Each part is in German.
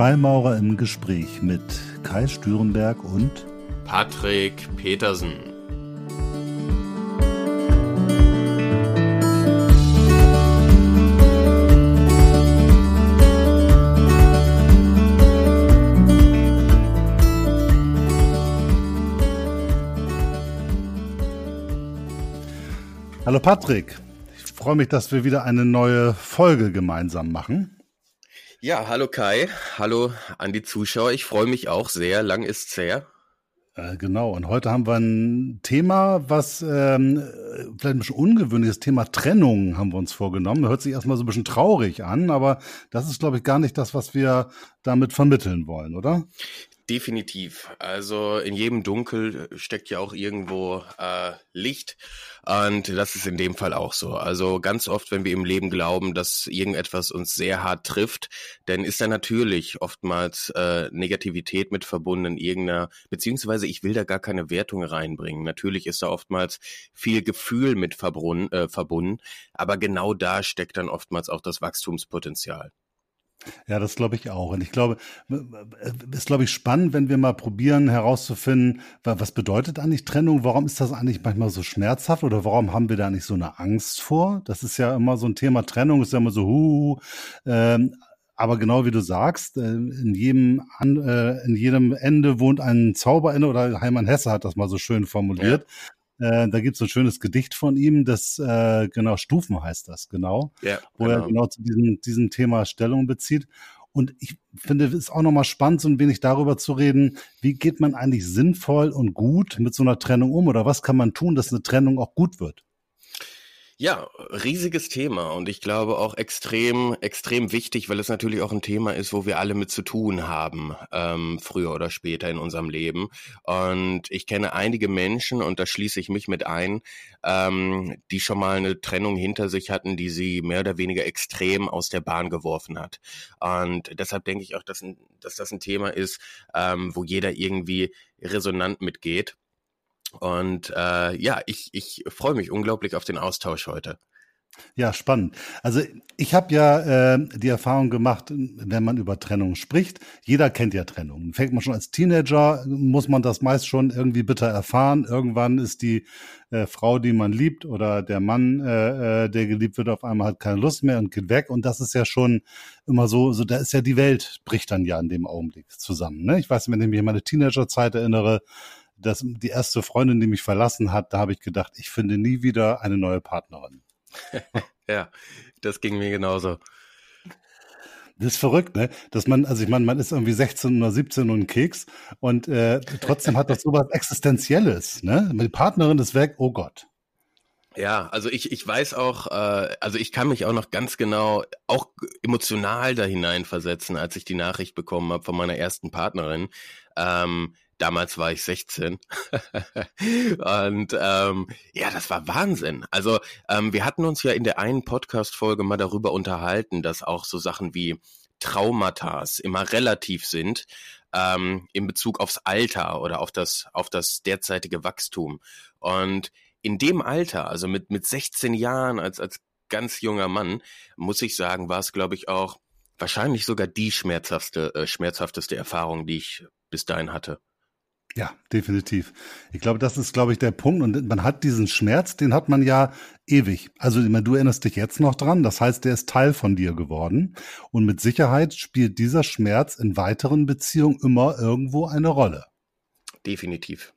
Freimaurer im Gespräch mit Kai Stürenberg und Patrick Petersen. Hallo Patrick, ich freue mich, dass wir wieder eine neue Folge gemeinsam machen. Ja, hallo Kai, hallo an die Zuschauer. Ich freue mich auch sehr. Lang ist's her. Äh, genau, und heute haben wir ein Thema, was ähm, vielleicht ein bisschen ungewöhnliches Thema Trennung haben wir uns vorgenommen. Hört sich erstmal so ein bisschen traurig an, aber das ist, glaube ich, gar nicht das, was wir damit vermitteln wollen, oder? Definitiv. Also in jedem Dunkel steckt ja auch irgendwo äh, Licht. Und das ist in dem Fall auch so. Also ganz oft, wenn wir im Leben glauben, dass irgendetwas uns sehr hart trifft, dann ist da natürlich oftmals äh, Negativität mit verbunden, irgendeiner, beziehungsweise ich will da gar keine Wertung reinbringen. Natürlich ist da oftmals viel Gefühl mit verbunden, äh, verbunden, aber genau da steckt dann oftmals auch das Wachstumspotenzial. Ja, das glaube ich auch. Und ich glaube, es ist, glaube ich, spannend, wenn wir mal probieren herauszufinden, was bedeutet eigentlich Trennung? Warum ist das eigentlich manchmal so schmerzhaft oder warum haben wir da nicht so eine Angst vor? Das ist ja immer so ein Thema Trennung, ist ja immer so, hu, ähm, aber genau wie du sagst, äh, in jedem, äh, in jedem Ende wohnt ein Zauberende oder Heimann Hesse hat das mal so schön formuliert. Ja. Äh, da gibt es ein schönes Gedicht von ihm, das äh, genau Stufen heißt das, genau, ja, wo genau. er genau zu diesem, diesem Thema Stellung bezieht. Und ich finde, es ist auch nochmal spannend, so ein wenig darüber zu reden, wie geht man eigentlich sinnvoll und gut mit so einer Trennung um oder was kann man tun, dass eine Trennung auch gut wird? Ja, riesiges Thema und ich glaube auch extrem, extrem wichtig, weil es natürlich auch ein Thema ist, wo wir alle mit zu tun haben, ähm, früher oder später in unserem Leben. Und ich kenne einige Menschen, und da schließe ich mich mit ein, ähm, die schon mal eine Trennung hinter sich hatten, die sie mehr oder weniger extrem aus der Bahn geworfen hat. Und deshalb denke ich auch, dass, dass das ein Thema ist, ähm, wo jeder irgendwie resonant mitgeht. Und äh, ja, ich, ich freue mich unglaublich auf den Austausch heute. Ja, spannend. Also ich habe ja äh, die Erfahrung gemacht, wenn man über Trennung spricht, jeder kennt ja Trennung. Fängt man schon als Teenager, muss man das meist schon irgendwie bitter erfahren. Irgendwann ist die äh, Frau, die man liebt, oder der Mann, äh, äh, der geliebt wird, auf einmal hat keine Lust mehr und geht weg. Und das ist ja schon immer so, so da ist ja die Welt, bricht dann ja in dem Augenblick zusammen. Ne? Ich weiß, wenn ich mich an meine Teenagerzeit erinnere, das, die erste Freundin, die mich verlassen hat, da habe ich gedacht, ich finde nie wieder eine neue Partnerin. ja, das ging mir genauso. Das ist verrückt, ne? Dass man, also ich meine, man ist irgendwie 16 oder 17 und ein Keks und äh, trotzdem hat das sowas Existenzielles, ne? Die Partnerin ist weg, oh Gott. Ja, also ich, ich weiß auch, äh, also ich kann mich auch noch ganz genau, auch emotional da hineinversetzen, als ich die Nachricht bekommen habe von meiner ersten Partnerin. Ähm, Damals war ich 16. und ähm, ja, das war Wahnsinn. Also ähm, wir hatten uns ja in der einen Podcast-Folge mal darüber unterhalten, dass auch so Sachen wie Traumata immer relativ sind ähm, in Bezug aufs Alter oder auf das, auf das derzeitige Wachstum. Und in dem Alter, also mit, mit 16 Jahren als, als ganz junger Mann, muss ich sagen, war es, glaube ich, auch wahrscheinlich sogar die schmerzhafteste, äh, schmerzhafteste Erfahrung, die ich bis dahin hatte. Ja, definitiv. Ich glaube, das ist, glaube ich, der Punkt. Und man hat diesen Schmerz, den hat man ja ewig. Also du erinnerst dich jetzt noch dran. Das heißt, der ist Teil von dir geworden. Und mit Sicherheit spielt dieser Schmerz in weiteren Beziehungen immer irgendwo eine Rolle. Definitiv.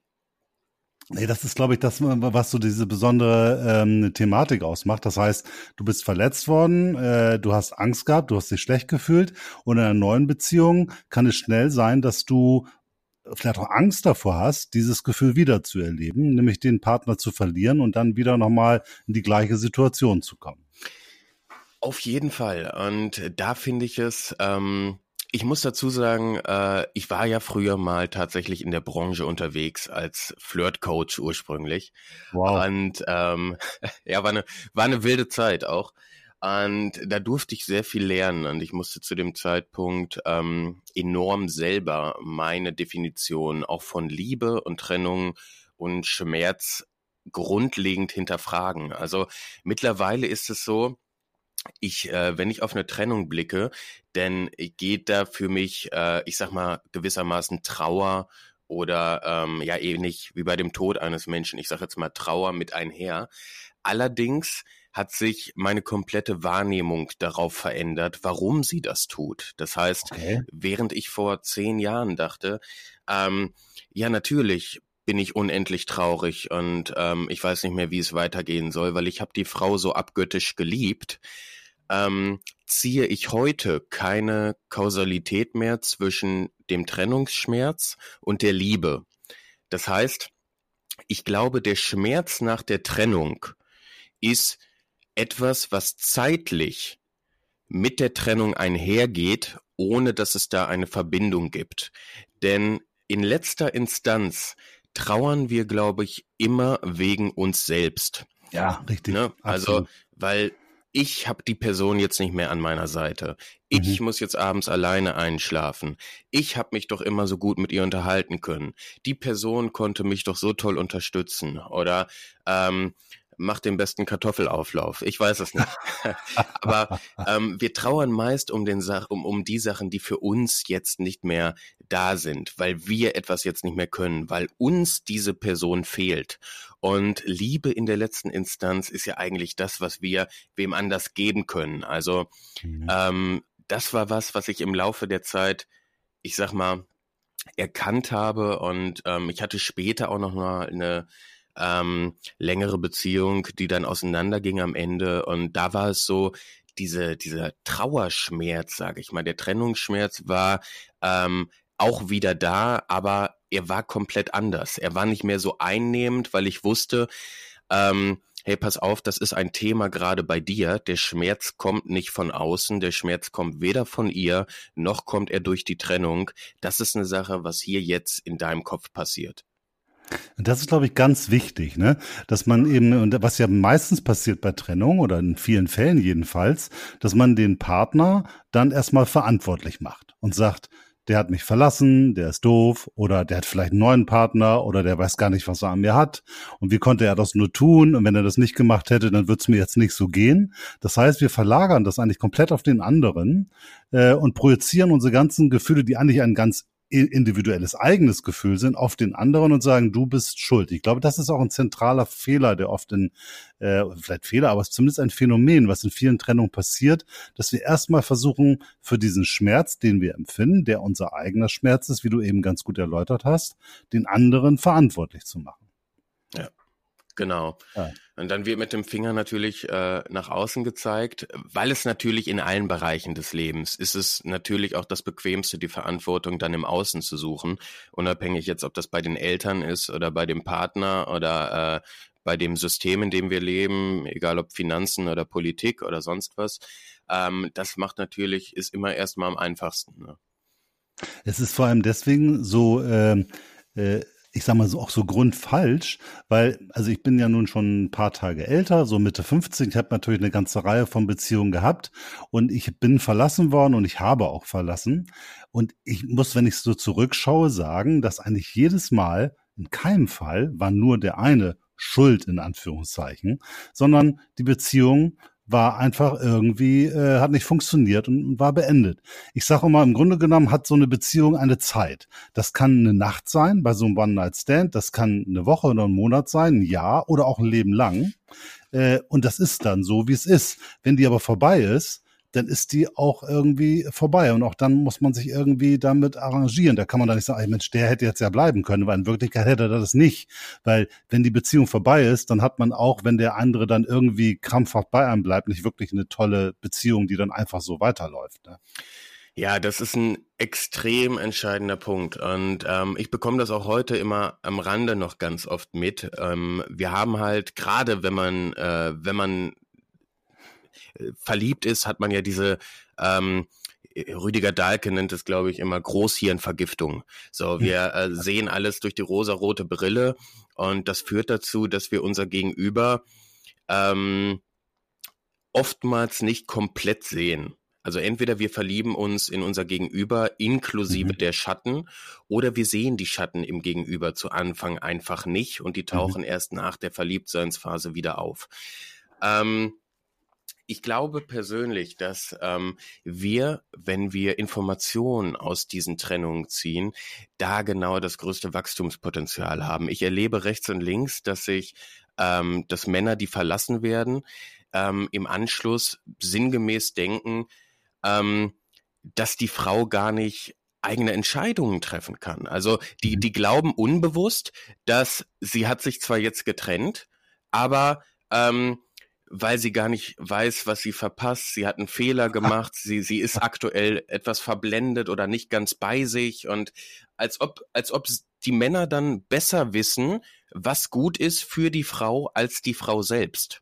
Nee, das ist, glaube ich, das, was so diese besondere ähm, Thematik ausmacht. Das heißt, du bist verletzt worden, äh, du hast Angst gehabt, du hast dich schlecht gefühlt und in einer neuen Beziehung kann es schnell sein, dass du vielleicht auch Angst davor hast, dieses Gefühl wieder zu erleben, nämlich den Partner zu verlieren und dann wieder nochmal in die gleiche Situation zu kommen. Auf jeden Fall. Und da finde ich es, ähm, ich muss dazu sagen, äh, ich war ja früher mal tatsächlich in der Branche unterwegs als Flirtcoach ursprünglich. Wow. Und ähm, ja, war eine, war eine wilde Zeit auch. Und da durfte ich sehr viel lernen und ich musste zu dem Zeitpunkt ähm, enorm selber meine Definition auch von Liebe und Trennung und Schmerz grundlegend hinterfragen. Also mittlerweile ist es so, ich, äh, wenn ich auf eine Trennung blicke, denn geht da für mich, äh, ich sag mal, gewissermaßen Trauer oder ähm, ja ähnlich wie bei dem Tod eines Menschen, ich sage jetzt mal Trauer mit einher. Allerdings hat sich meine komplette Wahrnehmung darauf verändert, warum sie das tut. Das heißt, okay. während ich vor zehn Jahren dachte, ähm, ja natürlich bin ich unendlich traurig und ähm, ich weiß nicht mehr, wie es weitergehen soll, weil ich habe die Frau so abgöttisch geliebt, ähm, ziehe ich heute keine Kausalität mehr zwischen dem Trennungsschmerz und der Liebe. Das heißt, ich glaube, der Schmerz nach der Trennung ist etwas, was zeitlich mit der Trennung einhergeht, ohne dass es da eine Verbindung gibt. Denn in letzter Instanz trauern wir, glaube ich, immer wegen uns selbst. Ja, richtig. Ne? Also, weil ich habe die Person jetzt nicht mehr an meiner Seite. Ich mhm. muss jetzt abends alleine einschlafen. Ich habe mich doch immer so gut mit ihr unterhalten können. Die Person konnte mich doch so toll unterstützen. Oder ähm, mach den besten Kartoffelauflauf. Ich weiß es nicht. Aber ähm, wir trauern meist um, den Sach um, um die Sachen, die für uns jetzt nicht mehr da sind, weil wir etwas jetzt nicht mehr können, weil uns diese Person fehlt. Und Liebe in der letzten Instanz ist ja eigentlich das, was wir wem anders geben können. Also mhm. ähm, das war was, was ich im Laufe der Zeit, ich sag mal, erkannt habe und ähm, ich hatte später auch noch mal eine ähm, längere Beziehung, die dann auseinanderging am Ende. Und da war es so, diese, dieser Trauerschmerz, sage ich mal, der Trennungsschmerz war ähm, auch wieder da, aber er war komplett anders. Er war nicht mehr so einnehmend, weil ich wusste, ähm, hey, pass auf, das ist ein Thema gerade bei dir. Der Schmerz kommt nicht von außen, der Schmerz kommt weder von ihr, noch kommt er durch die Trennung. Das ist eine Sache, was hier jetzt in deinem Kopf passiert. Und das ist, glaube ich, ganz wichtig, ne? Dass man eben, und was ja meistens passiert bei Trennung oder in vielen Fällen jedenfalls, dass man den Partner dann erstmal verantwortlich macht und sagt, der hat mich verlassen, der ist doof oder der hat vielleicht einen neuen Partner oder der weiß gar nicht, was er an mir hat und wie konnte er das nur tun und wenn er das nicht gemacht hätte, dann würde es mir jetzt nicht so gehen. Das heißt, wir verlagern das eigentlich komplett auf den anderen äh, und projizieren unsere ganzen Gefühle, die eigentlich ein ganz individuelles eigenes Gefühl sind, auf den anderen und sagen, du bist schuld. Ich glaube, das ist auch ein zentraler Fehler, der oft in, äh, vielleicht Fehler, aber es ist zumindest ein Phänomen, was in vielen Trennungen passiert, dass wir erstmal versuchen, für diesen Schmerz, den wir empfinden, der unser eigener Schmerz ist, wie du eben ganz gut erläutert hast, den anderen verantwortlich zu machen. Genau. Ja. Und dann wird mit dem Finger natürlich äh, nach außen gezeigt, weil es natürlich in allen Bereichen des Lebens ist es natürlich auch das Bequemste, die Verantwortung dann im Außen zu suchen, unabhängig jetzt, ob das bei den Eltern ist oder bei dem Partner oder äh, bei dem System, in dem wir leben, egal ob Finanzen oder Politik oder sonst was. Ähm, das macht natürlich, ist immer erstmal am einfachsten. Ne? Es ist vor allem deswegen so äh, äh, ich sag mal so auch so grundfalsch, weil also ich bin ja nun schon ein paar Tage älter, so Mitte 50, ich habe natürlich eine ganze Reihe von Beziehungen gehabt und ich bin verlassen worden und ich habe auch verlassen. Und ich muss, wenn ich so zurückschaue, sagen, dass eigentlich jedes Mal in keinem Fall war nur der eine schuld in Anführungszeichen, sondern die Beziehung war einfach irgendwie, äh, hat nicht funktioniert und, war beendet. Ich sage immer, im Grunde genommen hat so eine Beziehung eine Zeit. Das kann eine Nacht sein bei so einem One-Night-Stand, das kann eine Woche oder ein Monat sein, ein Jahr oder auch ein Leben lang. Äh, und das ist dann so, wie es ist. Wenn die aber vorbei ist, dann ist die auch irgendwie vorbei. Und auch dann muss man sich irgendwie damit arrangieren. Da kann man da nicht sagen, Mensch, der hätte jetzt ja bleiben können, weil in Wirklichkeit hätte er das nicht. Weil wenn die Beziehung vorbei ist, dann hat man auch, wenn der andere dann irgendwie krampfhaft bei einem bleibt, nicht wirklich eine tolle Beziehung, die dann einfach so weiterläuft. Ne? Ja, das ist ein extrem entscheidender Punkt. Und ähm, ich bekomme das auch heute immer am Rande noch ganz oft mit. Ähm, wir haben halt, gerade wenn man, äh, wenn man verliebt ist, hat man ja diese ähm, Rüdiger Dahlke nennt es, glaube ich, immer Großhirnvergiftung. So, wir äh, sehen alles durch die rosarote Brille und das führt dazu, dass wir unser Gegenüber ähm, oftmals nicht komplett sehen. Also entweder wir verlieben uns in unser Gegenüber inklusive mhm. der Schatten oder wir sehen die Schatten im Gegenüber zu Anfang einfach nicht und die mhm. tauchen mhm. erst nach der Verliebtseinsphase wieder auf. Ähm, Ich glaube persönlich, dass ähm, wir, wenn wir Informationen aus diesen Trennungen ziehen, da genau das größte Wachstumspotenzial haben. Ich erlebe rechts und links, dass sich, ähm, dass Männer, die verlassen werden, ähm, im Anschluss sinngemäß denken, ähm, dass die Frau gar nicht eigene Entscheidungen treffen kann. Also die, mhm. die glauben unbewusst, dass sie hat sich zwar jetzt getrennt, aber ähm, weil sie gar nicht weiß, was sie verpasst. Sie hat einen Fehler gemacht. Sie, sie ist aktuell etwas verblendet oder nicht ganz bei sich und als ob, als ob die Männer dann besser wissen, was gut ist für die Frau als die Frau selbst.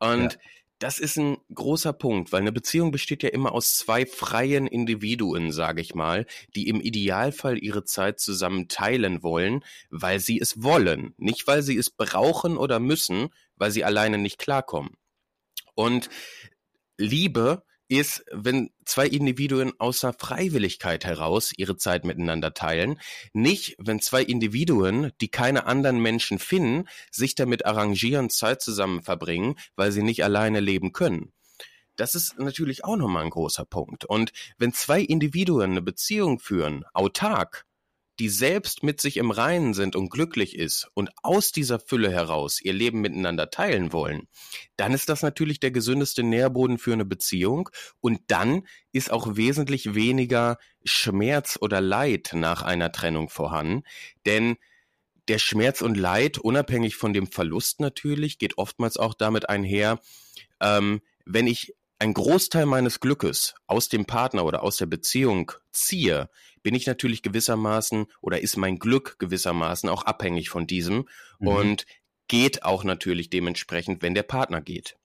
Und ja. das ist ein großer Punkt, weil eine Beziehung besteht ja immer aus zwei freien Individuen, sage ich mal, die im Idealfall ihre Zeit zusammen teilen wollen, weil sie es wollen, nicht weil sie es brauchen oder müssen, weil sie alleine nicht klarkommen. Und Liebe ist, wenn zwei Individuen außer Freiwilligkeit heraus ihre Zeit miteinander teilen, nicht, wenn zwei Individuen, die keine anderen Menschen finden, sich damit arrangieren, Zeit zusammen verbringen, weil sie nicht alleine leben können. Das ist natürlich auch nochmal ein großer Punkt. Und wenn zwei Individuen eine Beziehung führen, autark, die selbst mit sich im Reinen sind und glücklich ist und aus dieser Fülle heraus ihr Leben miteinander teilen wollen, dann ist das natürlich der gesündeste Nährboden für eine Beziehung und dann ist auch wesentlich weniger Schmerz oder Leid nach einer Trennung vorhanden, denn der Schmerz und Leid, unabhängig von dem Verlust natürlich, geht oftmals auch damit einher, ähm, wenn ich ein Großteil meines Glückes aus dem Partner oder aus der Beziehung ziehe, bin ich natürlich gewissermaßen oder ist mein Glück gewissermaßen auch abhängig von diesem mhm. und geht auch natürlich dementsprechend, wenn der Partner geht.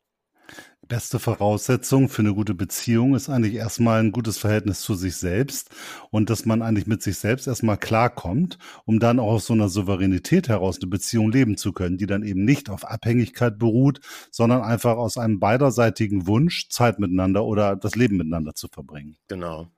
Beste Voraussetzung für eine gute Beziehung ist eigentlich erstmal ein gutes Verhältnis zu sich selbst und dass man eigentlich mit sich selbst erstmal klarkommt, um dann auch aus so einer Souveränität heraus eine Beziehung leben zu können, die dann eben nicht auf Abhängigkeit beruht, sondern einfach aus einem beiderseitigen Wunsch, Zeit miteinander oder das Leben miteinander zu verbringen. Genau.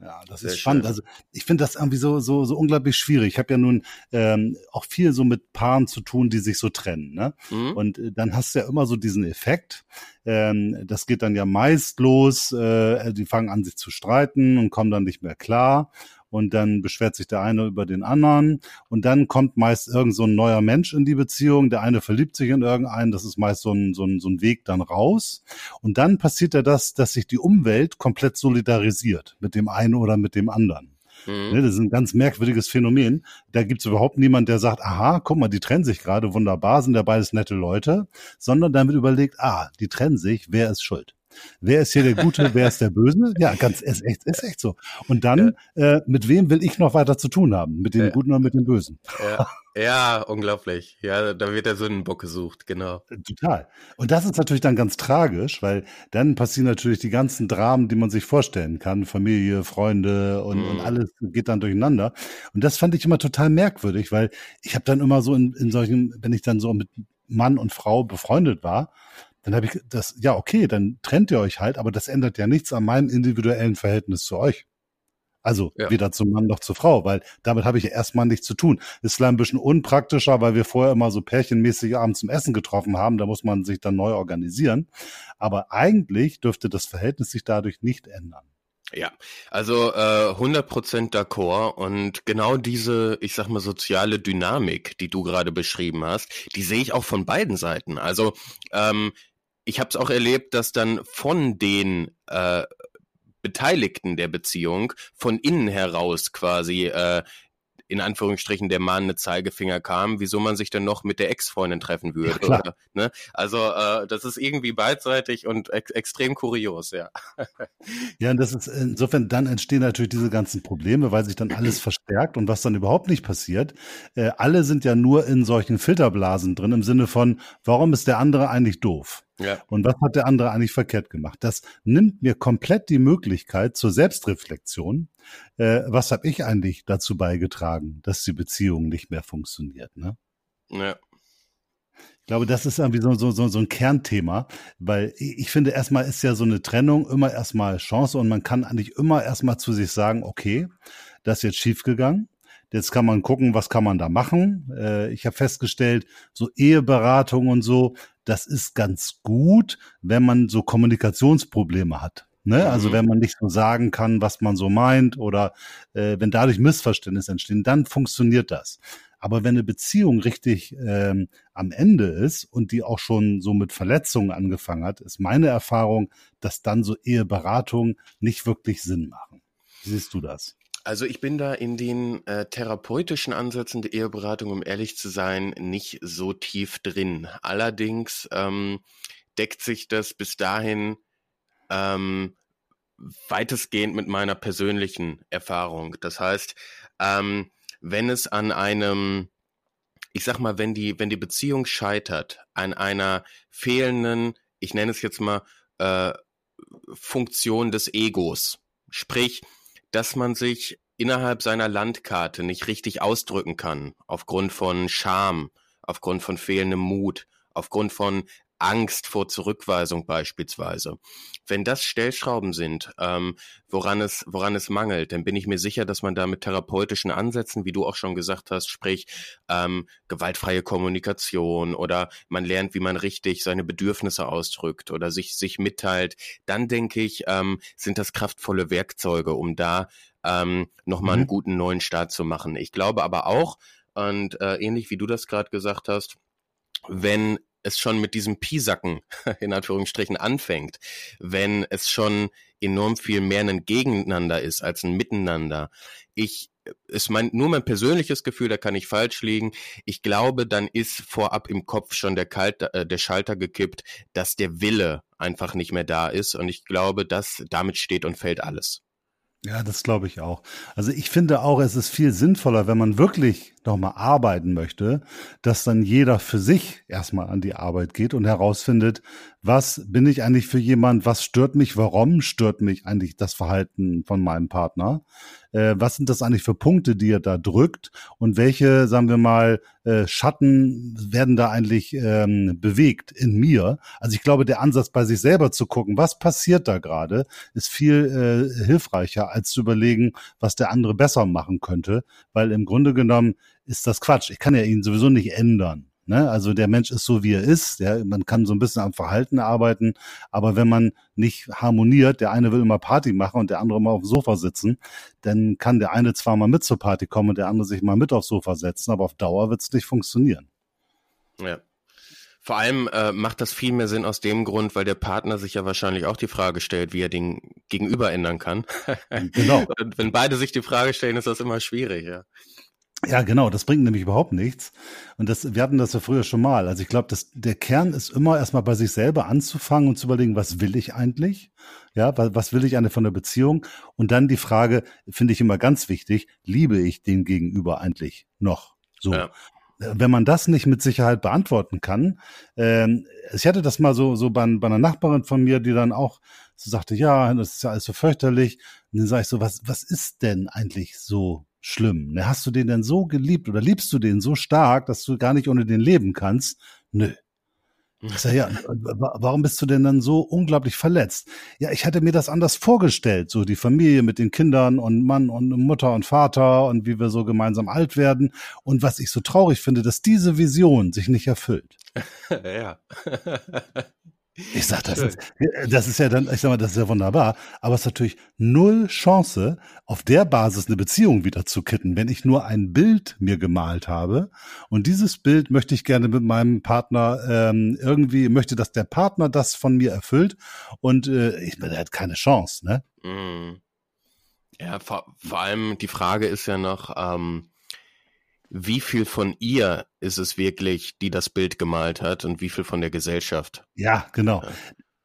Ja, das Sehr ist spannend. Schön. Also ich finde das irgendwie so so so unglaublich schwierig. Ich habe ja nun ähm, auch viel so mit Paaren zu tun, die sich so trennen. Ne? Mhm. Und äh, dann hast du ja immer so diesen Effekt. Ähm, das geht dann ja meist los. Äh, die fangen an sich zu streiten und kommen dann nicht mehr klar und dann beschwert sich der eine über den anderen und dann kommt meist irgend so ein neuer Mensch in die Beziehung, der eine verliebt sich in irgendeinen, das ist meist so ein, so ein, so ein Weg dann raus und dann passiert ja das, dass sich die Umwelt komplett solidarisiert mit dem einen oder mit dem anderen. Mhm. Ne, das ist ein ganz merkwürdiges Phänomen. Da gibt's überhaupt niemand, der sagt, aha, guck mal, die trennen sich gerade, wunderbar, sind ja beides nette Leute, sondern dann wird überlegt, ah, die trennen sich, wer ist schuld? Wer ist hier der Gute, wer ist der Böse? Ja, ganz, ist echt, ist echt so. Und dann, ja. äh, mit wem will ich noch weiter zu tun haben? Mit dem ja. Guten oder mit dem Bösen? Ja. ja, unglaublich. Ja, da wird der Sündenbock gesucht, genau. Total. Und das ist natürlich dann ganz tragisch, weil dann passieren natürlich die ganzen Dramen, die man sich vorstellen kann. Familie, Freunde und, mhm. und alles geht dann durcheinander. Und das fand ich immer total merkwürdig, weil ich habe dann immer so in, in solchen, wenn ich dann so mit Mann und Frau befreundet war, dann habe ich das, ja, okay, dann trennt ihr euch halt, aber das ändert ja nichts an meinem individuellen Verhältnis zu euch. Also ja. weder zum Mann noch zur Frau, weil damit habe ich ja erstmal nichts zu tun. Ist vielleicht ein bisschen unpraktischer, weil wir vorher immer so pärchenmäßig abends zum Essen getroffen haben. Da muss man sich dann neu organisieren. Aber eigentlich dürfte das Verhältnis sich dadurch nicht ändern. Ja, also äh, 100% d'accord und genau diese, ich sag mal, soziale Dynamik, die du gerade beschrieben hast, die sehe ich auch von beiden Seiten. Also ähm, ich habe es auch erlebt, dass dann von den äh, Beteiligten der Beziehung von innen heraus quasi äh, in Anführungsstrichen der Mann eine Zeigefinger kam, wieso man sich denn noch mit der Ex-Freundin treffen würde. Ja, oder, ne? Also äh, das ist irgendwie beidseitig und ex extrem kurios, ja. Ja, und das ist insofern dann entstehen natürlich diese ganzen Probleme, weil sich dann alles verstärkt und was dann überhaupt nicht passiert. Äh, alle sind ja nur in solchen Filterblasen drin im Sinne von, warum ist der andere eigentlich doof? Ja. Und was hat der andere eigentlich verkehrt gemacht? Das nimmt mir komplett die Möglichkeit zur Selbstreflexion. Äh, was habe ich eigentlich dazu beigetragen, dass die Beziehung nicht mehr funktioniert? Ne? Ja. Ich glaube, das ist irgendwie so, so, so, so ein Kernthema, weil ich finde, erstmal ist ja so eine Trennung immer erstmal Chance und man kann eigentlich immer erstmal zu sich sagen, okay, das ist jetzt schiefgegangen. Jetzt kann man gucken, was kann man da machen. Äh, ich habe festgestellt, so Eheberatung und so, das ist ganz gut, wenn man so Kommunikationsprobleme hat. Ne? Also mhm. wenn man nicht so sagen kann, was man so meint oder äh, wenn dadurch Missverständnisse entstehen, dann funktioniert das. Aber wenn eine Beziehung richtig ähm, am Ende ist und die auch schon so mit Verletzungen angefangen hat, ist meine Erfahrung, dass dann so Eheberatungen nicht wirklich Sinn machen. Wie siehst du das? Also ich bin da in den äh, therapeutischen Ansätzen der Eheberatung, um ehrlich zu sein, nicht so tief drin. Allerdings ähm, deckt sich das bis dahin ähm, weitestgehend mit meiner persönlichen Erfahrung. Das heißt, ähm, wenn es an einem, ich sag mal, wenn die, wenn die Beziehung scheitert, an einer fehlenden, ich nenne es jetzt mal, äh, Funktion des Egos, sprich, dass man sich innerhalb seiner Landkarte nicht richtig ausdrücken kann, aufgrund von Scham, aufgrund von fehlendem Mut, aufgrund von Angst vor Zurückweisung beispielsweise. Wenn das Stellschrauben sind, ähm, woran es, woran es mangelt, dann bin ich mir sicher, dass man da mit therapeutischen Ansätzen, wie du auch schon gesagt hast, sprich ähm, gewaltfreie Kommunikation oder man lernt, wie man richtig seine Bedürfnisse ausdrückt oder sich, sich mitteilt, dann denke ich, ähm, sind das kraftvolle Werkzeuge, um da ähm, nochmal mhm. einen guten neuen Start zu machen. Ich glaube aber auch, und äh, ähnlich wie du das gerade gesagt hast, wenn es schon mit diesem Piesacken in Anführungsstrichen anfängt, wenn es schon enorm viel mehr ein Gegeneinander ist als ein Miteinander. Ich ist mein, nur mein persönliches Gefühl, da kann ich falsch liegen. Ich glaube, dann ist vorab im Kopf schon der, Kalt, äh, der Schalter gekippt, dass der Wille einfach nicht mehr da ist. Und ich glaube, dass damit steht und fällt alles. Ja, das glaube ich auch. Also ich finde auch, es ist viel sinnvoller, wenn man wirklich nochmal arbeiten möchte, dass dann jeder für sich erstmal an die Arbeit geht und herausfindet, was bin ich eigentlich für jemand, was stört mich, warum stört mich eigentlich das Verhalten von meinem Partner, äh, was sind das eigentlich für Punkte, die er da drückt? Und welche, sagen wir mal, äh, Schatten werden da eigentlich ähm, bewegt in mir. Also ich glaube, der Ansatz bei sich selber zu gucken, was passiert da gerade, ist viel äh, hilfreicher, als zu überlegen, was der andere besser machen könnte, weil im Grunde genommen ist das Quatsch. Ich kann ja ihn sowieso nicht ändern. Ne? Also der Mensch ist so, wie er ist. Ja? Man kann so ein bisschen am Verhalten arbeiten, aber wenn man nicht harmoniert, der eine will immer Party machen und der andere immer auf dem Sofa sitzen, dann kann der eine zwar mal mit zur Party kommen und der andere sich mal mit aufs Sofa setzen, aber auf Dauer wird es nicht funktionieren. Ja. Vor allem äh, macht das viel mehr Sinn aus dem Grund, weil der Partner sich ja wahrscheinlich auch die Frage stellt, wie er den Gegenüber ändern kann. genau. Und wenn beide sich die Frage stellen, ist das immer schwierig, ja. Ja, genau, das bringt nämlich überhaupt nichts. Und das, wir hatten das ja früher schon mal. Also ich glaube, der Kern ist immer erstmal bei sich selber anzufangen und zu überlegen, was will ich eigentlich? Ja, was will ich eine von der Beziehung? Und dann die Frage, finde ich immer ganz wichtig, liebe ich den Gegenüber eigentlich noch? So. Ja. Wenn man das nicht mit Sicherheit beantworten kann, ähm, ich hatte das mal so, so bei, bei einer Nachbarin von mir, die dann auch so sagte, ja, das ist ja alles so fürchterlich. Und dann sage ich so, was, was ist denn eigentlich so schlimm. Ne, hast du den denn so geliebt oder liebst du den so stark, dass du gar nicht ohne den leben kannst? Nö. Ich sag, ja, warum bist du denn dann so unglaublich verletzt? Ja, ich hatte mir das anders vorgestellt, so die Familie mit den Kindern und Mann und Mutter und Vater und wie wir so gemeinsam alt werden. Und was ich so traurig finde, dass diese Vision sich nicht erfüllt. ja. Ich sag, das ist, das ist ja dann, ich sag mal, das ist ja wunderbar, aber es ist natürlich null Chance, auf der Basis eine Beziehung wieder zu kitten, wenn ich nur ein Bild mir gemalt habe und dieses Bild möchte ich gerne mit meinem Partner ähm, irgendwie, möchte, dass der Partner das von mir erfüllt und äh, ich bin halt keine Chance, ne? Mm. Ja, vor, vor allem die Frage ist ja noch, ähm, wie viel von ihr ist es wirklich, die das Bild gemalt hat und wie viel von der Gesellschaft? Ja, genau. Ja.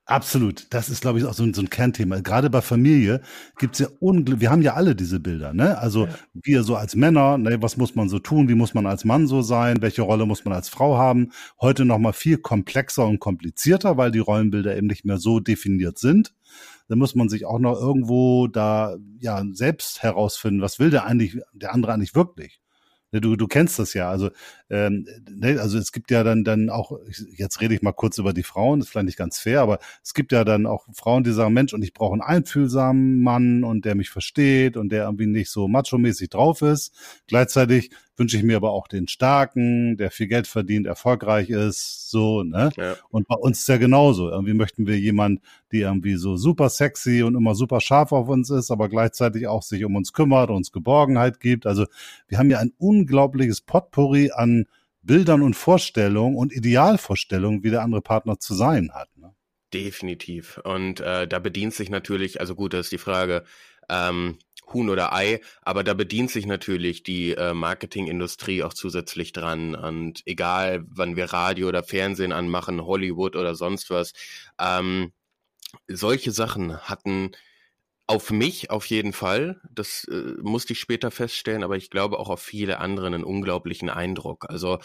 Absolut. Das ist, glaube ich, auch so ein, so ein Kernthema. Gerade bei Familie gibt's ja unglaublich, wir haben ja alle diese Bilder, ne? Also ja. wir so als Männer, ne, was muss man so tun? Wie muss man als Mann so sein? Welche Rolle muss man als Frau haben? Heute nochmal viel komplexer und komplizierter, weil die Rollenbilder eben nicht mehr so definiert sind. Da muss man sich auch noch irgendwo da, ja, selbst herausfinden, was will der eigentlich, der andere eigentlich wirklich? Ne, du, du kennst das ja. Also, ähm, ne, also es gibt ja dann, dann auch, jetzt rede ich mal kurz über die Frauen, das ist vielleicht nicht ganz fair, aber es gibt ja dann auch Frauen, die sagen, Mensch, und ich brauche einen einfühlsamen Mann und der mich versteht und der irgendwie nicht so macho-mäßig drauf ist. Gleichzeitig wünsche ich mir aber auch den Starken, der viel Geld verdient, erfolgreich ist, so, ne? Ja. Und bei uns ist ja genauso. Irgendwie möchten wir jemand, die irgendwie so super sexy und immer super scharf auf uns ist, aber gleichzeitig auch sich um uns kümmert, uns Geborgenheit gibt. Also wir haben ja ein unglaubliches Potpourri an Bildern und Vorstellungen und Idealvorstellungen, wie der andere Partner zu sein hat. Ne? Definitiv. Und äh, da bedient sich natürlich, also gut, das ist die Frage, ähm, Huhn oder Ei, aber da bedient sich natürlich die äh, Marketingindustrie auch zusätzlich dran. Und egal, wann wir Radio oder Fernsehen anmachen, Hollywood oder sonst was, ähm, solche Sachen hatten auf mich auf jeden Fall, das äh, musste ich später feststellen, aber ich glaube auch auf viele andere einen unglaublichen Eindruck. Also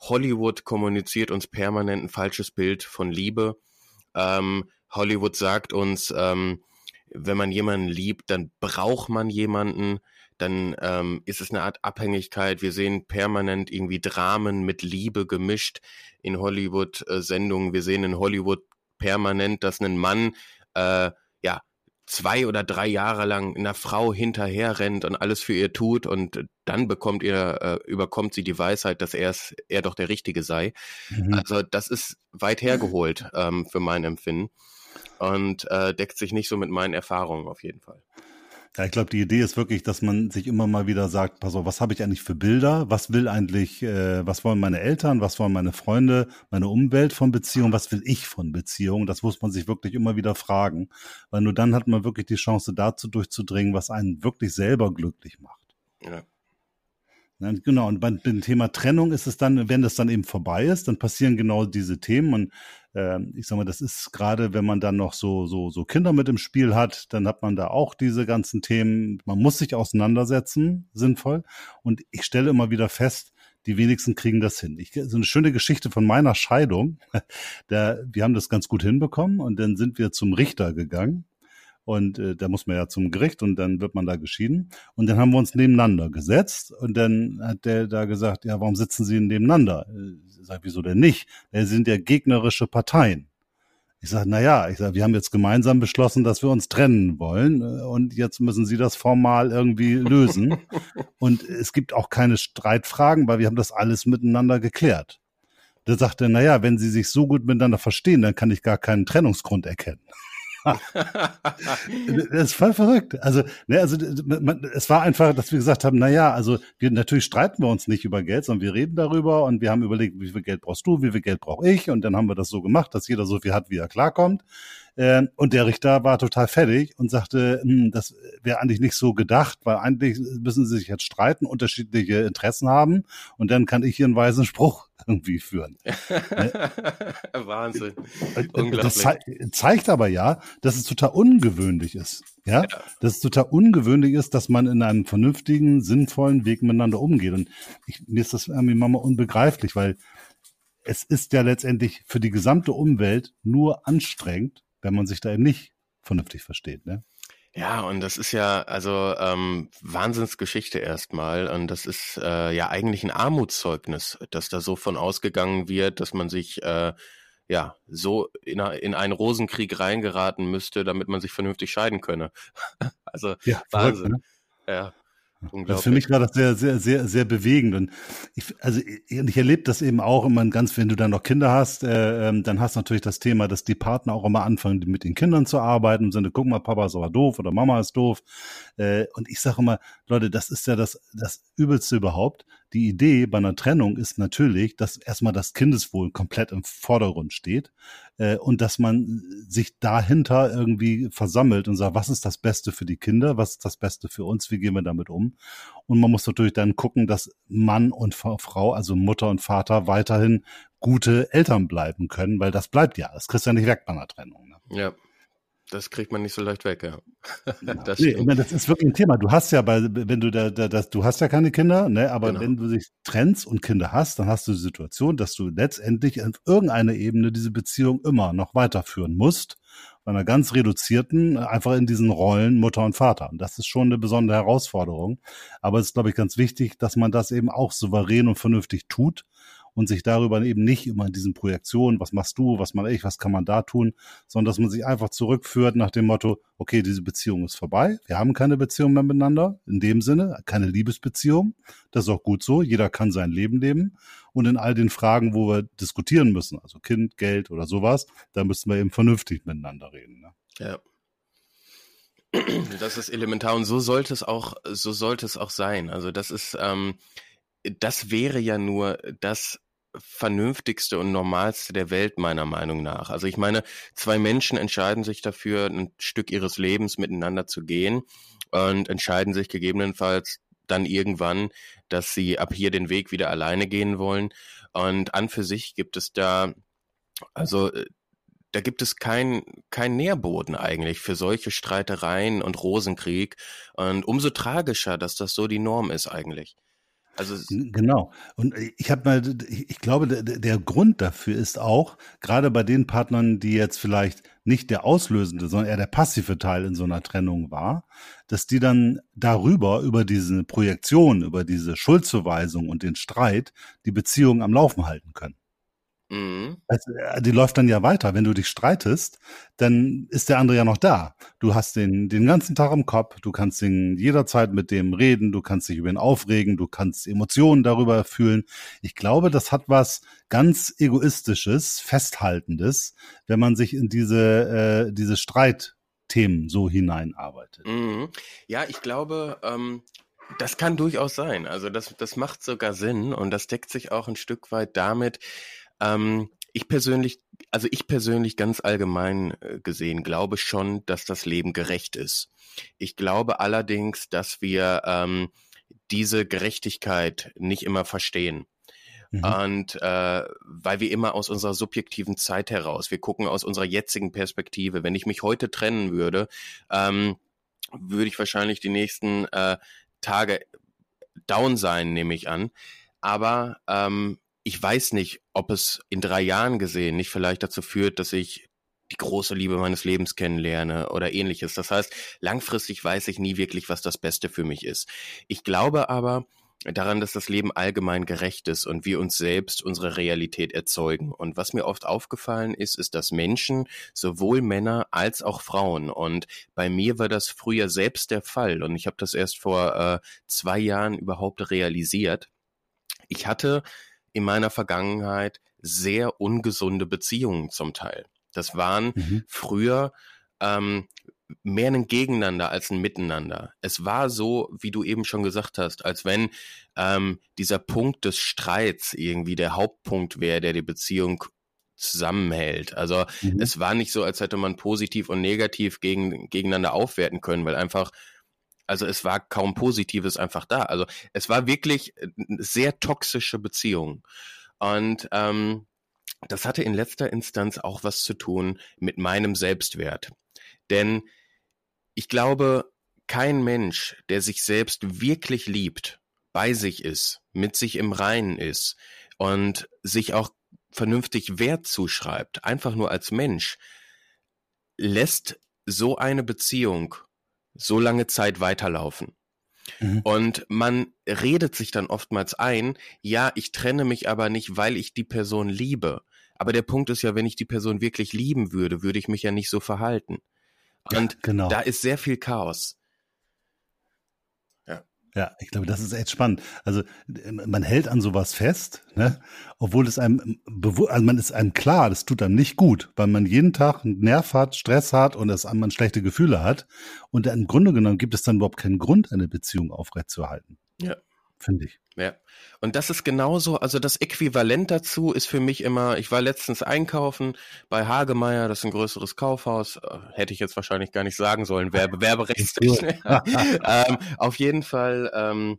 Hollywood kommuniziert uns permanent ein falsches Bild von Liebe. Ähm, Hollywood sagt uns, ähm, wenn man jemanden liebt, dann braucht man jemanden, dann ähm, ist es eine Art Abhängigkeit. Wir sehen permanent irgendwie Dramen mit Liebe gemischt in Hollywood-Sendungen. Wir sehen in Hollywood permanent, dass ein Mann äh, ja zwei oder drei Jahre lang einer Frau hinterher rennt und alles für ihr tut und dann bekommt ihr, äh, überkommt sie die Weisheit, dass er es, er doch der Richtige sei. Mhm. Also das ist weit hergeholt ähm, für mein Empfinden und äh, deckt sich nicht so mit meinen Erfahrungen auf jeden Fall. Ja, ich glaube, die Idee ist wirklich, dass man sich immer mal wieder sagt, pass auf, was habe ich eigentlich für Bilder? Was will eigentlich, äh, was wollen meine Eltern, was wollen meine Freunde, meine Umwelt von Beziehungen, was will ich von Beziehungen? Das muss man sich wirklich immer wieder fragen, weil nur dann hat man wirklich die Chance, dazu durchzudringen, was einen wirklich selber glücklich macht. Ja. Genau, und beim, Thema Trennung ist es dann, wenn das dann eben vorbei ist, dann passieren genau diese Themen und ich sag mal, das ist gerade, wenn man dann noch so, so, so Kinder mit im Spiel hat, dann hat man da auch diese ganzen Themen. Man muss sich auseinandersetzen, sinnvoll. Und ich stelle immer wieder fest, die wenigsten kriegen das hin. Ich, so eine schöne Geschichte von meiner Scheidung. Da, wir haben das ganz gut hinbekommen und dann sind wir zum Richter gegangen und äh, da muss man ja zum Gericht und dann wird man da geschieden. Und dann haben wir uns nebeneinander gesetzt und dann hat der da gesagt, ja, warum sitzen Sie nebeneinander? Ich sage, wieso denn nicht? Wir sind ja gegnerische Parteien. Ich sage, na ja, ich sage, wir haben jetzt gemeinsam beschlossen, dass wir uns trennen wollen äh, und jetzt müssen Sie das formal irgendwie lösen. und es gibt auch keine Streitfragen, weil wir haben das alles miteinander geklärt. Da sagt er, na ja, wenn Sie sich so gut miteinander verstehen, dann kann ich gar keinen Trennungsgrund erkennen das ist voll verrückt. Also, ne, also man, es war einfach, dass wir gesagt haben, na ja, also wir natürlich streiten wir uns nicht über Geld, sondern wir reden darüber und wir haben überlegt, wie viel Geld brauchst du, wie viel Geld brauche ich und dann haben wir das so gemacht, dass jeder so viel hat, wie er klarkommt. Äh, und der Richter war total fertig und sagte, hm, das wäre eigentlich nicht so gedacht, weil eigentlich müssen sie sich jetzt streiten, unterschiedliche Interessen haben und dann kann ich hier einen weisen Spruch irgendwie führen. Wahnsinn. Unglaublich. Das ze zeigt aber ja, dass es total ungewöhnlich ist. Ja? ja? Dass es total ungewöhnlich ist, dass man in einem vernünftigen, sinnvollen Weg miteinander umgeht. Und ich, mir ist das irgendwie manchmal unbegreiflich, weil es ist ja letztendlich für die gesamte Umwelt nur anstrengend, wenn man sich da eben nicht vernünftig versteht. Ne? Ja, und das ist ja also ähm, Wahnsinnsgeschichte erstmal. Und das ist äh, ja eigentlich ein Armutszeugnis, dass da so von ausgegangen wird, dass man sich äh, ja so in, in einen Rosenkrieg reingeraten müsste, damit man sich vernünftig scheiden könne. also ja, Wahnsinn. Verrückt, ne? Ja. Also für mich war das sehr, sehr, sehr, sehr bewegend. Und ich, also ich, ich erlebe das eben auch immer ganz, wenn du dann noch Kinder hast, äh, ähm, dann hast du natürlich das Thema, dass die Partner auch immer anfangen, mit den Kindern zu arbeiten im Sinne, guck mal, Papa ist aber doof oder Mama ist doof. Äh, und ich sage immer, Leute, das ist ja das, das Übelste überhaupt. Die Idee bei einer Trennung ist natürlich, dass erstmal das Kindeswohl komplett im Vordergrund steht äh, und dass man sich dahinter irgendwie versammelt und sagt, was ist das Beste für die Kinder, was ist das Beste für uns, wie gehen wir damit um? Und man muss natürlich dann gucken, dass Mann und Frau, also Mutter und Vater, weiterhin gute Eltern bleiben können, weil das bleibt ja, das kriegst du ja nicht weg bei einer Trennung. Ne? Ja, das kriegt man nicht so leicht weg, ja. das, nee, meine, das, ist wirklich ein Thema. Du hast ja bei, wenn du da, da das, du hast ja keine Kinder, ne, aber genau. wenn du dich trennst und Kinder hast, dann hast du die Situation, dass du letztendlich auf irgendeiner Ebene diese Beziehung immer noch weiterführen musst, bei einer ganz reduzierten, einfach in diesen Rollen Mutter und Vater. Und das ist schon eine besondere Herausforderung. Aber es ist, glaube ich, ganz wichtig, dass man das eben auch souverän und vernünftig tut und sich darüber eben nicht immer in diesen Projektionen, was machst du, was mache ich, was kann man da tun, sondern dass man sich einfach zurückführt nach dem Motto, okay, diese Beziehung ist vorbei, wir haben keine Beziehung mehr miteinander, in dem Sinne, keine Liebesbeziehung, das ist auch gut so, jeder kann sein Leben leben und in all den Fragen, wo wir diskutieren müssen, also Kind, Geld oder sowas, da müssen wir eben vernünftig miteinander reden. Ne? Ja. Das ist elementar und so sollte es auch, so sollte es auch sein. Also das ist, ähm, das wäre ja nur das vernünftigste und normalste der Welt meiner Meinung nach. Also ich meine, zwei Menschen entscheiden sich dafür, ein Stück ihres Lebens miteinander zu gehen und entscheiden sich gegebenenfalls dann irgendwann, dass sie ab hier den Weg wieder alleine gehen wollen. Und an für sich gibt es da, also äh, da gibt es kein, kein Nährboden eigentlich für solche Streitereien und Rosenkrieg. Und umso tragischer, dass das so die Norm ist eigentlich. Also genau. Und ich habe mal, ich glaube, der, der Grund dafür ist auch, gerade bei den Partnern, die jetzt vielleicht nicht der auslösende, sondern eher der passive Teil in so einer Trennung war, dass die dann darüber, über diese Projektion, über diese Schuldzuweisung und den Streit, die Beziehung am Laufen halten können. Mhm. Also, die läuft dann ja weiter. Wenn du dich streitest, dann ist der andere ja noch da. Du hast den den ganzen Tag im Kopf, du kannst ihn jederzeit mit dem reden, du kannst dich über ihn aufregen, du kannst Emotionen darüber fühlen. Ich glaube, das hat was ganz egoistisches, festhaltendes, wenn man sich in diese äh, diese Streitthemen so hineinarbeitet. Mhm. Ja, ich glaube, ähm, das kann durchaus sein. Also das, das macht sogar Sinn und das deckt sich auch ein Stück weit damit, ähm, ich persönlich, also ich persönlich ganz allgemein äh, gesehen, glaube schon, dass das Leben gerecht ist. Ich glaube allerdings, dass wir ähm, diese Gerechtigkeit nicht immer verstehen. Mhm. Und äh, weil wir immer aus unserer subjektiven Zeit heraus, wir gucken aus unserer jetzigen Perspektive. Wenn ich mich heute trennen würde, ähm, würde ich wahrscheinlich die nächsten äh, Tage down sein, nehme ich an. Aber ähm, ich weiß nicht, ob es in drei Jahren gesehen nicht vielleicht dazu führt, dass ich die große Liebe meines Lebens kennenlerne oder ähnliches. Das heißt, langfristig weiß ich nie wirklich, was das Beste für mich ist. Ich glaube aber daran, dass das Leben allgemein gerecht ist und wir uns selbst unsere Realität erzeugen. Und was mir oft aufgefallen ist, ist, dass Menschen, sowohl Männer als auch Frauen, und bei mir war das früher selbst der Fall, und ich habe das erst vor äh, zwei Jahren überhaupt realisiert, ich hatte in meiner Vergangenheit sehr ungesunde Beziehungen zum Teil. Das waren mhm. früher ähm, mehr ein Gegeneinander als ein Miteinander. Es war so, wie du eben schon gesagt hast, als wenn ähm, dieser Punkt des Streits irgendwie der Hauptpunkt wäre, der die Beziehung zusammenhält. Also mhm. es war nicht so, als hätte man positiv und negativ gegen, gegeneinander aufwerten können, weil einfach also es war kaum Positives einfach da. Also es war wirklich eine äh, sehr toxische Beziehung. Und ähm, das hatte in letzter Instanz auch was zu tun mit meinem Selbstwert. Denn ich glaube, kein Mensch, der sich selbst wirklich liebt, bei sich ist, mit sich im Reinen ist und sich auch vernünftig Wert zuschreibt, einfach nur als Mensch, lässt so eine Beziehung so lange Zeit weiterlaufen. Mhm. Und man redet sich dann oftmals ein, ja, ich trenne mich aber nicht, weil ich die Person liebe. Aber der Punkt ist ja, wenn ich die Person wirklich lieben würde, würde ich mich ja nicht so verhalten. Und ja, genau. da ist sehr viel Chaos. Ja, ich glaube, das ist echt spannend. Also man hält an sowas fest, ne? obwohl es einem, also man ist einem klar, das tut einem nicht gut, weil man jeden Tag einen Nerv hat, Stress hat und es man schlechte Gefühle hat. Und im Grunde genommen gibt es dann überhaupt keinen Grund, eine Beziehung aufrechtzuerhalten. Ja finde ich. Ja. Und das ist genauso, also das Äquivalent dazu ist für mich immer, ich war letztens einkaufen bei Hagemeyer, das ist ein größeres Kaufhaus, äh, hätte ich jetzt wahrscheinlich gar nicht sagen sollen, Werbe, werberechtstechnisch. ähm, auf jeden Fall ähm,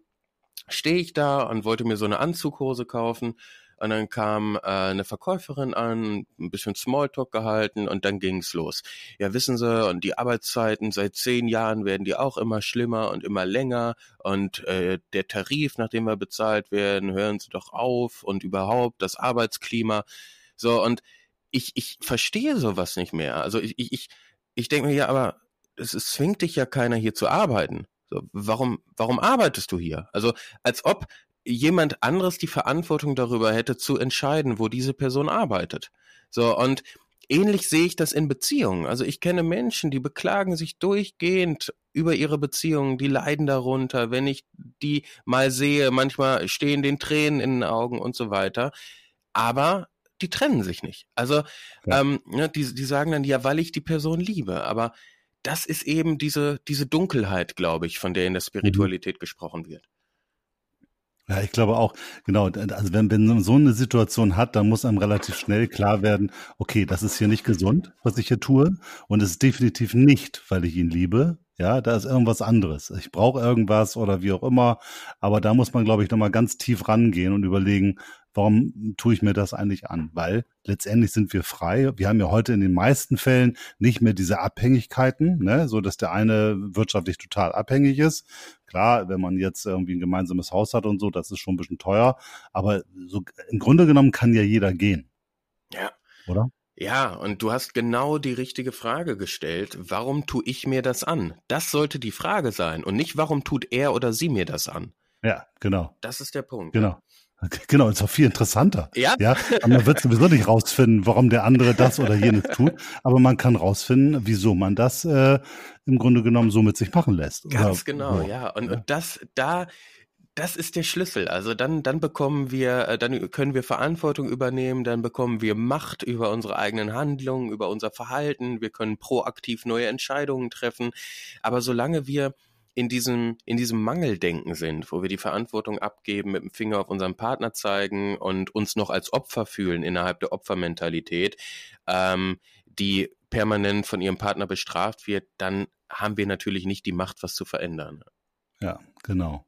stehe ich da und wollte mir so eine Anzughose kaufen und dann kam äh, eine Verkäuferin an, ein bisschen Smalltalk gehalten und dann ging's los. Ja, wissen Sie, und die Arbeitszeiten seit zehn Jahren werden die auch immer schlimmer und immer länger. Und äh, der Tarif, nachdem wir bezahlt werden, hören Sie doch auf und überhaupt das Arbeitsklima. So, und ich, ich verstehe sowas nicht mehr. Also ich, ich, ich ich denke mir, ja, aber es, es zwingt dich ja keiner hier zu arbeiten. So, warum, warum arbeitest du hier? Also, als ob jemand anderes die Verantwortung darüber hätte zu entscheiden, wo diese Person arbeitet. So, und ähnlich sehe ich das in Beziehungen. Also ich kenne Menschen, die beklagen sich durchgehend über ihre Beziehungen, die leiden darunter. Wenn ich die mal sehe, manchmal stehen den Tränen in den Augen und so weiter. Aber die trennen sich nicht. Also ja. ähm, ne, die, die sagen dann, ja, weil ich die Person liebe. Aber das ist eben diese, diese Dunkelheit, glaube ich, von der in der mhm. Spiritualität mhm. gesprochen wird. Ja, ich glaube auch, genau, also wenn, wenn man so eine Situation hat, dann muss einem relativ schnell klar werden, okay, das ist hier nicht gesund, was ich hier tue. Und es ist definitiv nicht, weil ich ihn liebe. Ja, da ist irgendwas anderes. Ich brauche irgendwas oder wie auch immer. Aber da muss man, glaube ich, nochmal ganz tief rangehen und überlegen, warum tue ich mir das eigentlich an? Weil letztendlich sind wir frei. Wir haben ja heute in den meisten Fällen nicht mehr diese Abhängigkeiten, ne? so dass der eine wirtschaftlich total abhängig ist. Klar, wenn man jetzt irgendwie ein gemeinsames Haus hat und so, das ist schon ein bisschen teuer. Aber so im Grunde genommen kann ja jeder gehen. Ja. Oder? Ja, und du hast genau die richtige Frage gestellt. Warum tue ich mir das an? Das sollte die Frage sein und nicht, warum tut er oder sie mir das an? Ja, genau. Das ist der Punkt. Genau. Genau, ist auch viel interessanter. Ja. ja man wird sowieso nicht rausfinden, warum der andere das oder jenes tut, aber man kann rausfinden, wieso man das äh, im Grunde genommen so mit sich machen lässt. Ganz oder, genau, ja. ja. Und, ja. und das, da, das ist der Schlüssel. Also dann, dann bekommen wir, äh, dann können wir Verantwortung übernehmen, dann bekommen wir Macht über unsere eigenen Handlungen, über unser Verhalten, wir können proaktiv neue Entscheidungen treffen. Aber solange wir in diesem, in diesem Mangeldenken sind, wo wir die Verantwortung abgeben, mit dem Finger auf unseren Partner zeigen und uns noch als Opfer fühlen innerhalb der Opfermentalität, ähm, die permanent von ihrem Partner bestraft wird, dann haben wir natürlich nicht die Macht, was zu verändern. Ja, genau.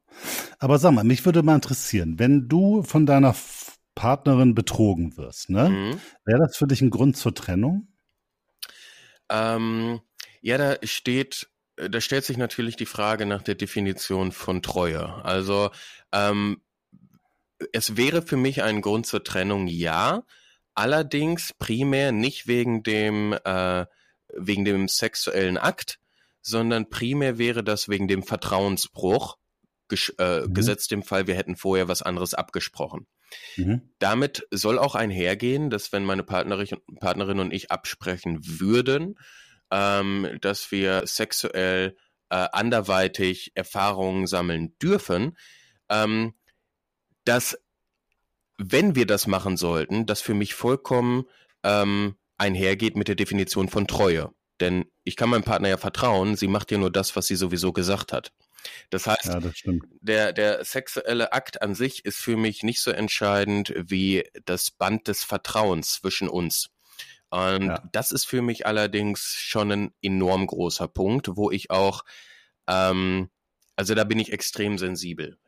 Aber sag mal, mich würde mal interessieren, wenn du von deiner Partnerin betrogen wirst, ne? Mhm. Wäre das für dich ein Grund zur Trennung? Ähm, ja, da steht da stellt sich natürlich die Frage nach der Definition von Treue. Also ähm, es wäre für mich ein Grund zur Trennung, ja. Allerdings primär nicht wegen dem äh, wegen dem sexuellen Akt, sondern primär wäre das wegen dem Vertrauensbruch, äh, mhm. gesetzt im Fall, wir hätten vorher was anderes abgesprochen. Mhm. Damit soll auch einhergehen, dass wenn meine Partnerin, Partnerin und ich absprechen würden, ähm, dass wir sexuell äh, anderweitig Erfahrungen sammeln dürfen, ähm, dass wenn wir das machen sollten, das für mich vollkommen ähm, einhergeht mit der Definition von Treue. Denn ich kann meinem Partner ja vertrauen, sie macht ja nur das, was sie sowieso gesagt hat. Das heißt, ja, das der, der sexuelle Akt an sich ist für mich nicht so entscheidend wie das Band des Vertrauens zwischen uns. Und ja. das ist für mich allerdings schon ein enorm großer Punkt, wo ich auch, ähm, also da bin ich extrem sensibel.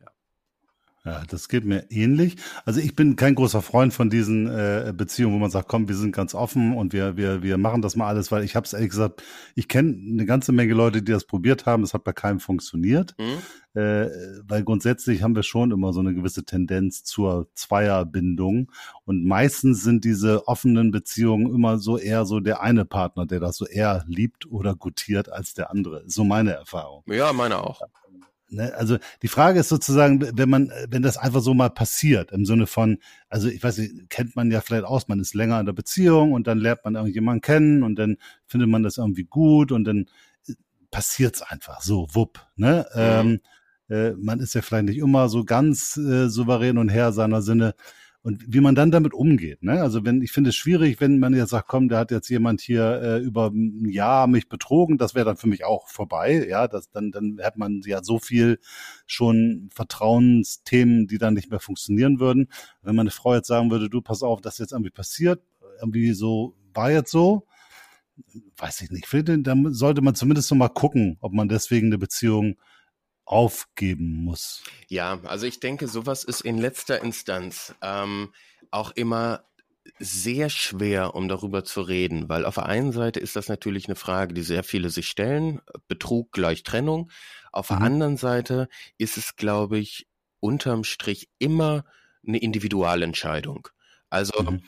Ja. Ja, das geht mir ähnlich. Also ich bin kein großer Freund von diesen äh, Beziehungen, wo man sagt, komm, wir sind ganz offen und wir wir wir machen das mal alles, weil ich habe es ehrlich gesagt, ich kenne eine ganze Menge Leute, die das probiert haben, es hat bei keinem funktioniert, mhm. äh, weil grundsätzlich haben wir schon immer so eine gewisse Tendenz zur Zweierbindung und meistens sind diese offenen Beziehungen immer so eher so der eine Partner, der das so eher liebt oder gutiert als der andere. So meine Erfahrung. Ja, meine auch. Ne? Also die Frage ist sozusagen, wenn man, wenn das einfach so mal passiert, im Sinne von, also ich weiß nicht, kennt man ja vielleicht aus, man ist länger in der Beziehung und dann lernt man irgendjemanden kennen und dann findet man das irgendwie gut und dann äh, passiert's einfach so, wupp. Ne? Mhm. Ähm, äh, man ist ja vielleicht nicht immer so ganz äh, souverän und Herr seiner Sinne und wie man dann damit umgeht. Ne? Also wenn ich finde es schwierig, wenn man jetzt sagt, komm, da hat jetzt jemand hier äh, über ein Jahr mich betrogen, das wäre dann für mich auch vorbei. Ja, das dann dann hat man ja so viel schon Vertrauensthemen, die dann nicht mehr funktionieren würden. Wenn meine Frau jetzt sagen würde, du pass auf, das ist jetzt irgendwie passiert, irgendwie so war jetzt so, weiß ich nicht. Finde, dann sollte man zumindest noch mal gucken, ob man deswegen eine Beziehung aufgeben muss. Ja, also ich denke, sowas ist in letzter Instanz ähm, auch immer sehr schwer, um darüber zu reden, weil auf der einen Seite ist das natürlich eine Frage, die sehr viele sich stellen, Betrug gleich Trennung. Auf mhm. der anderen Seite ist es, glaube ich, unterm Strich immer eine Individualentscheidung. Also mhm.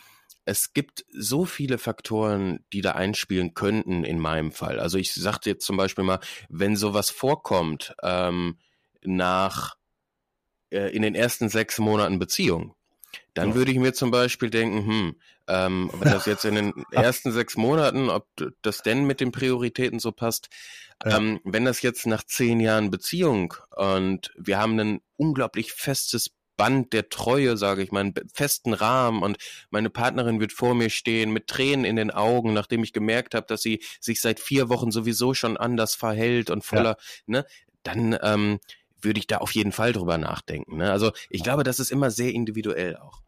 Es gibt so viele Faktoren, die da einspielen könnten in meinem Fall. Also ich sagte jetzt zum Beispiel mal, wenn sowas vorkommt ähm, nach äh, in den ersten sechs Monaten Beziehung, dann ja. würde ich mir zum Beispiel denken, hm, ähm, ob das jetzt in den ersten sechs Monaten, ob das denn mit den Prioritäten so passt. Ja. Ähm, wenn das jetzt nach zehn Jahren Beziehung und wir haben ein unglaublich festes Band der Treue, sage ich mal, einen festen Rahmen und meine Partnerin wird vor mir stehen mit Tränen in den Augen, nachdem ich gemerkt habe, dass sie sich seit vier Wochen sowieso schon anders verhält und voller, ja. ne, dann ähm, würde ich da auf jeden Fall drüber nachdenken. Ne? Also ich glaube, das ist immer sehr individuell auch.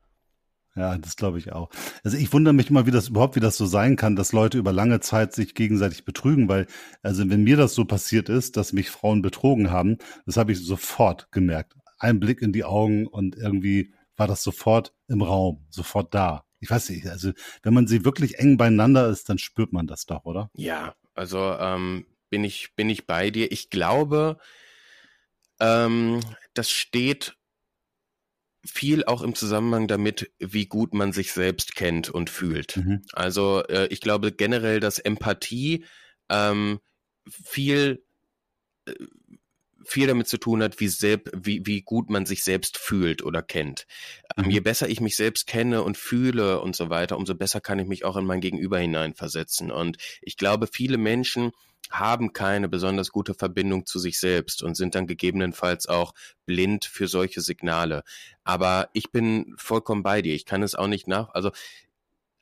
Ja, das glaube ich auch. Also ich wundere mich immer, wie das überhaupt, wie das so sein kann, dass Leute über lange Zeit sich gegenseitig betrügen, weil, also wenn mir das so passiert ist, dass mich Frauen betrogen haben, das habe ich sofort gemerkt ein Blick in die Augen und irgendwie war das sofort im Raum, sofort da. Ich weiß nicht, also wenn man sie wirklich eng beieinander ist, dann spürt man das doch, oder? Ja, also ähm, bin ich bin ich bei dir. Ich glaube, ähm, das steht viel auch im Zusammenhang damit, wie gut man sich selbst kennt und fühlt. Mhm. Also äh, ich glaube generell, dass Empathie ähm, viel äh, viel damit zu tun hat, wie, selb, wie, wie gut man sich selbst fühlt oder kennt. Ähm, mhm. Je besser ich mich selbst kenne und fühle und so weiter, umso besser kann ich mich auch in mein Gegenüber hineinversetzen. Und ich glaube, viele Menschen haben keine besonders gute Verbindung zu sich selbst und sind dann gegebenenfalls auch blind für solche Signale. Aber ich bin vollkommen bei dir. Ich kann es auch nicht nach, also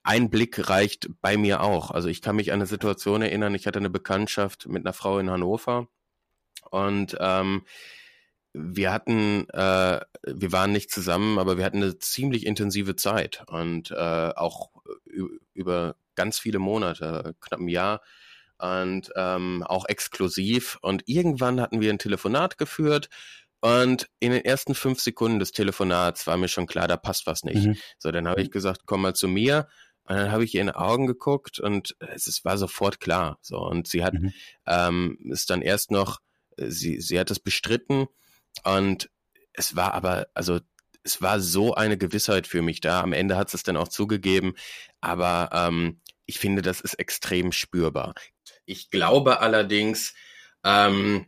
ein Blick reicht bei mir auch. Also ich kann mich an eine Situation erinnern, ich hatte eine Bekanntschaft mit einer Frau in Hannover und ähm, wir hatten, äh, wir waren nicht zusammen, aber wir hatten eine ziemlich intensive Zeit und äh, auch über ganz viele Monate, knapp ein Jahr und ähm, auch exklusiv. Und irgendwann hatten wir ein Telefonat geführt und in den ersten fünf Sekunden des Telefonats war mir schon klar, da passt was nicht. Mhm. So, dann habe ich gesagt, komm mal zu mir. Und dann habe ich ihr in die Augen geguckt und es, es war sofort klar. So, und sie hat mhm. ähm, es dann erst noch sie, sie hat es bestritten und es war aber, also es war so eine Gewissheit für mich da. Am Ende hat sie es dann auch zugegeben, aber ähm, ich finde, das ist extrem spürbar. Ich glaube allerdings, ähm,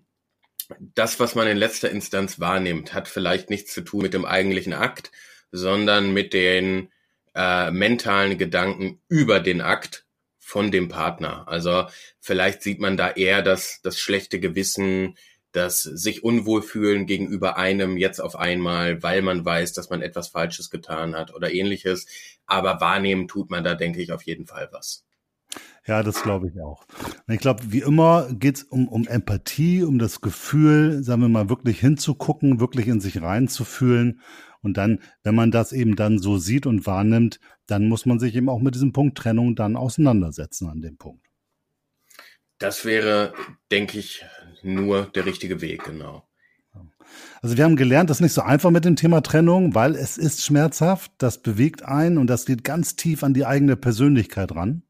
das, was man in letzter Instanz wahrnimmt, hat vielleicht nichts zu tun mit dem eigentlichen Akt, sondern mit den äh, mentalen Gedanken über den Akt von dem Partner. Also vielleicht sieht man da eher das, das schlechte Gewissen, das sich unwohl fühlen gegenüber einem jetzt auf einmal, weil man weiß, dass man etwas Falsches getan hat oder ähnliches. Aber wahrnehmen tut man da, denke ich, auf jeden Fall was. Ja, das glaube ich auch. Ich glaube, wie immer geht es um, um Empathie, um das Gefühl, sagen wir mal, wirklich hinzugucken, wirklich in sich reinzufühlen und dann, wenn man das eben dann so sieht und wahrnimmt, dann muss man sich eben auch mit diesem Punkt Trennung dann auseinandersetzen an dem Punkt. Das wäre, denke ich, nur der richtige Weg, genau. Also wir haben gelernt, das ist nicht so einfach mit dem Thema Trennung, weil es ist schmerzhaft, das bewegt einen und das geht ganz tief an die eigene Persönlichkeit ran.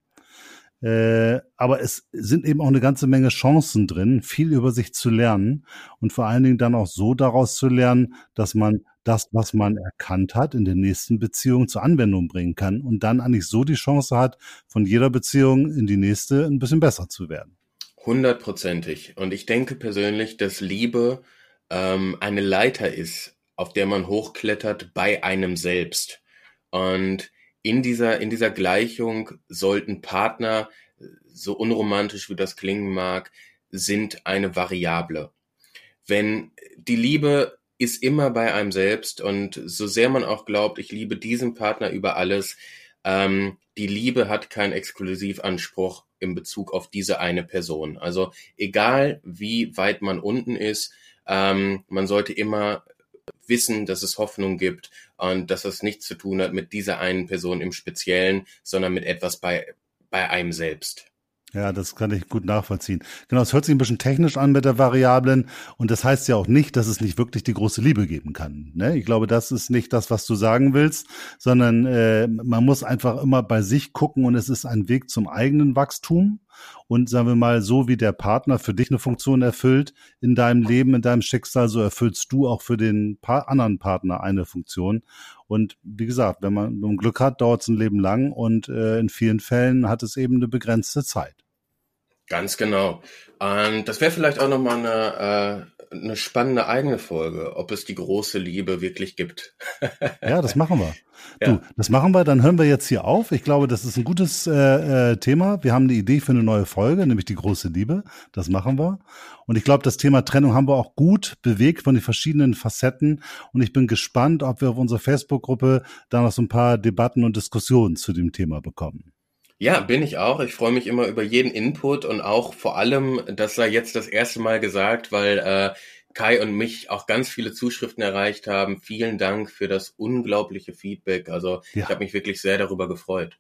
Äh, aber es sind eben auch eine ganze Menge Chancen drin, viel über sich zu lernen und vor allen Dingen dann auch so daraus zu lernen, dass man das, was man erkannt hat, in der nächsten Beziehung zur Anwendung bringen kann und dann eigentlich so die Chance hat, von jeder Beziehung in die nächste ein bisschen besser zu werden. Hundertprozentig. Und ich denke persönlich, dass Liebe ähm, eine Leiter ist, auf der man hochklettert bei einem selbst. Und in dieser, in dieser Gleichung sollten Partner, so unromantisch wie das klingen mag, sind eine Variable. Wenn die Liebe ist immer bei einem selbst und so sehr man auch glaubt, ich liebe diesen Partner über alles, ähm, die Liebe hat keinen Exklusivanspruch in Bezug auf diese eine Person. Also egal wie weit man unten ist, ähm, man sollte immer wissen, dass es Hoffnung gibt und dass es nichts zu tun hat mit dieser einen Person im Speziellen, sondern mit etwas bei, bei einem selbst. Ja, das kann ich gut nachvollziehen. Genau, es hört sich ein bisschen technisch an mit der Variablen und das heißt ja auch nicht, dass es nicht wirklich die große Liebe geben kann. Ne? Ich glaube, das ist nicht das, was du sagen willst, sondern äh, man muss einfach immer bei sich gucken und es ist ein Weg zum eigenen Wachstum Und sagen wir mal, so wie der Partner für dich eine Funktion erfüllt in deinem Leben, in deinem Schicksal, so erfüllst du auch für den anderen Partner eine Funktion. Und wie gesagt, wenn man, wenn man Glück hat, dauert es ein Leben lang und äh, in vielen Fällen hat es eben eine begrenzte Zeit. Ganz genau. Und das wäre vielleicht auch nochmal eine, äh, eine spannende eigene Folge, ob es die große Liebe wirklich gibt. ja, das machen wir. Ja. Du, das machen wir, dann hören wir jetzt hier auf. Ich glaube, das ist ein gutes äh, äh, Thema. Wir haben eine Idee für eine neue Folge, nämlich die große Liebe. Das machen wir. Und ich glaube, das Thema Trennung haben wir auch gut bewegt von den verschiedenen Facetten. Und ich bin gespannt, ob wir auf unserer Facebook-Gruppe da noch so ein paar Debatten und Diskussionen zu dem Thema bekommen. Ja, bin ich auch. Ich freue mich immer über jeden Input und auch vor allem, das sei jetzt das erste Mal gesagt, weil äh, Kai und mich auch ganz viele Zuschriften erreicht haben. Vielen Dank für das unglaubliche Feedback. Also ja. ich habe mich wirklich sehr darüber gefreut.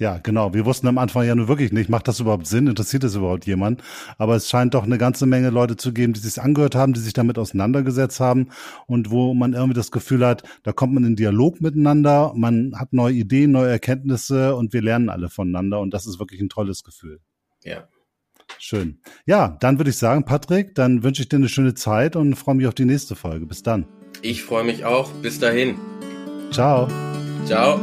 Ja, genau. Wir wussten am Anfang ja nur wirklich nicht, macht das überhaupt Sinn? Interessiert das überhaupt jemand? Aber es scheint doch eine ganze Menge Leute zu geben, die sich angehört haben, die sich damit auseinandergesetzt haben und wo man irgendwie das Gefühl hat, da kommt man in Dialog miteinander, man hat neue Ideen, neue Erkenntnisse und wir lernen alle voneinander und das ist wirklich ein tolles Gefühl. Ja. Schön. Ja, dann würde ich sagen, Patrick, dann wünsche ich dir eine schöne Zeit und freue mich auf die nächste Folge. Bis dann. Ich freue mich auch. Bis dahin. Ciao. Ciao.